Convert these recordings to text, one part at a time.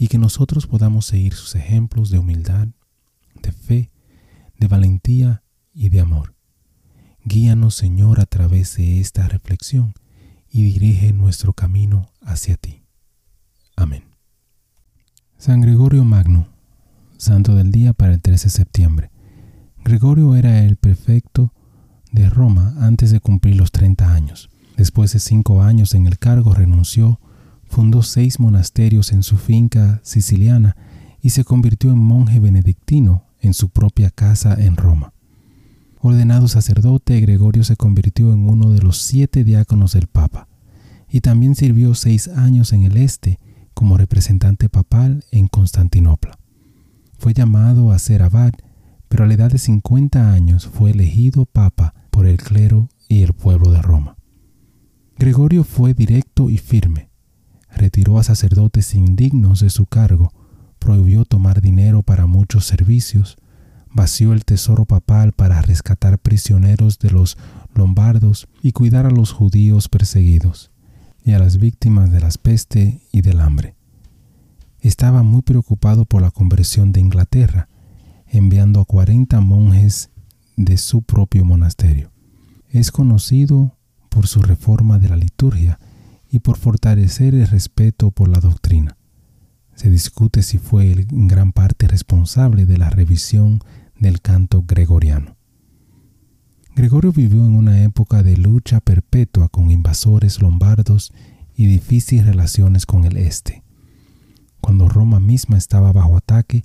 y que nosotros podamos seguir sus ejemplos de humildad, de fe, de valentía y de amor. Guíanos, Señor, a través de esta reflexión y dirige nuestro camino hacia ti. Amén. San Gregorio Magno, santo del día para el 13 de septiembre. Gregorio era el prefecto de Roma antes de cumplir los 30 años. Después de cinco años en el cargo renunció, fundó seis monasterios en su finca siciliana y se convirtió en monje benedictino en su propia casa en Roma. Ordenado sacerdote, Gregorio se convirtió en uno de los siete diáconos del Papa y también sirvió seis años en el este como representante papal en Constantinopla. Fue llamado a ser abad, pero a la edad de 50 años fue elegido papa por el clero y el pueblo de Roma. Gregorio fue directo y firme. Retiró a sacerdotes indignos de su cargo, prohibió tomar dinero para muchos servicios, vació el tesoro papal para rescatar prisioneros de los lombardos y cuidar a los judíos perseguidos y a las víctimas de las peste y del hambre. Estaba muy preocupado por la conversión de Inglaterra, enviando a 40 monjes de su propio monasterio. Es conocido por su reforma de la liturgia y por fortalecer el respeto por la doctrina. Se discute si fue en gran parte responsable de la revisión del canto gregoriano. Gregorio vivió en una época de lucha perpetua con invasores lombardos y difíciles relaciones con el este. Cuando Roma misma estaba bajo ataque,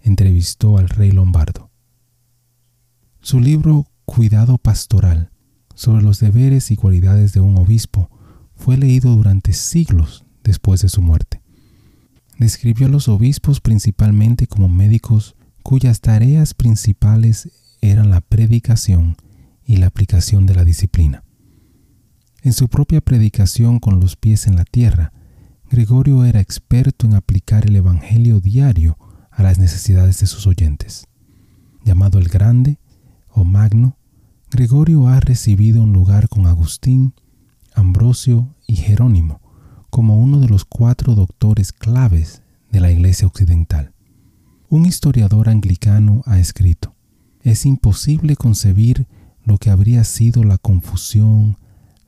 entrevistó al rey lombardo. Su libro Cuidado Pastoral sobre los deberes y cualidades de un obispo fue leído durante siglos después de su muerte. Describió a los obispos principalmente como médicos cuyas tareas principales eran la predicación y la aplicación de la disciplina. En su propia predicación con los pies en la tierra, Gregorio era experto en aplicar el Evangelio diario a las necesidades de sus oyentes. Llamado el Grande o Magno, Gregorio ha recibido un lugar con Agustín, Ambrosio y Jerónimo como uno de los cuatro doctores claves de la Iglesia Occidental. Un historiador anglicano ha escrito, es imposible concebir lo que habría sido la confusión,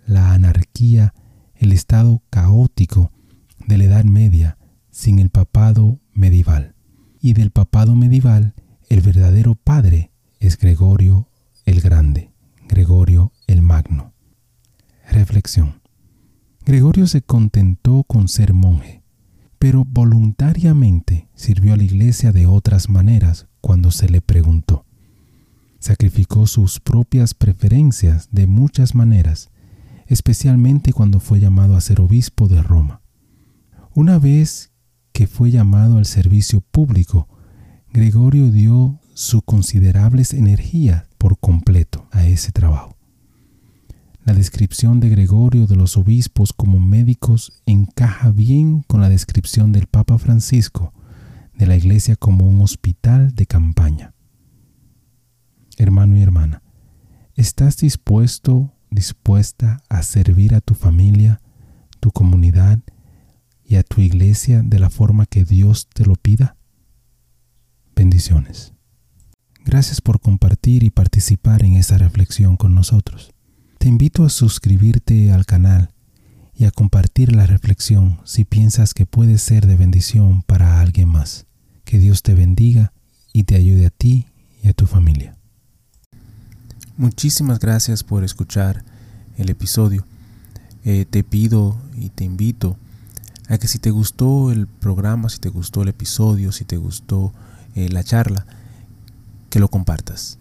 la anarquía, el estado caótico de la Edad Media sin el papado medieval. Y del papado medieval, el verdadero padre es Gregorio el Grande. Gregorio el Magno. Gregorio se contentó con ser monje, pero voluntariamente sirvió a la iglesia de otras maneras cuando se le preguntó. Sacrificó sus propias preferencias de muchas maneras, especialmente cuando fue llamado a ser obispo de Roma. Una vez que fue llamado al servicio público, Gregorio dio su considerables energías por completo a ese trabajo. Descripción de Gregorio de los obispos como médicos encaja bien con la descripción del Papa Francisco de la Iglesia como un hospital de campaña. Hermano y hermana, ¿estás dispuesto, dispuesta a servir a tu familia, tu comunidad y a tu iglesia de la forma que Dios te lo pida? Bendiciones. Gracias por compartir y participar en esta reflexión con nosotros. Te invito a suscribirte al canal y a compartir la reflexión si piensas que puede ser de bendición para alguien más. Que Dios te bendiga y te ayude a ti y a tu familia. Muchísimas gracias por escuchar el episodio. Eh, te pido y te invito a que si te gustó el programa, si te gustó el episodio, si te gustó eh, la charla, que lo compartas.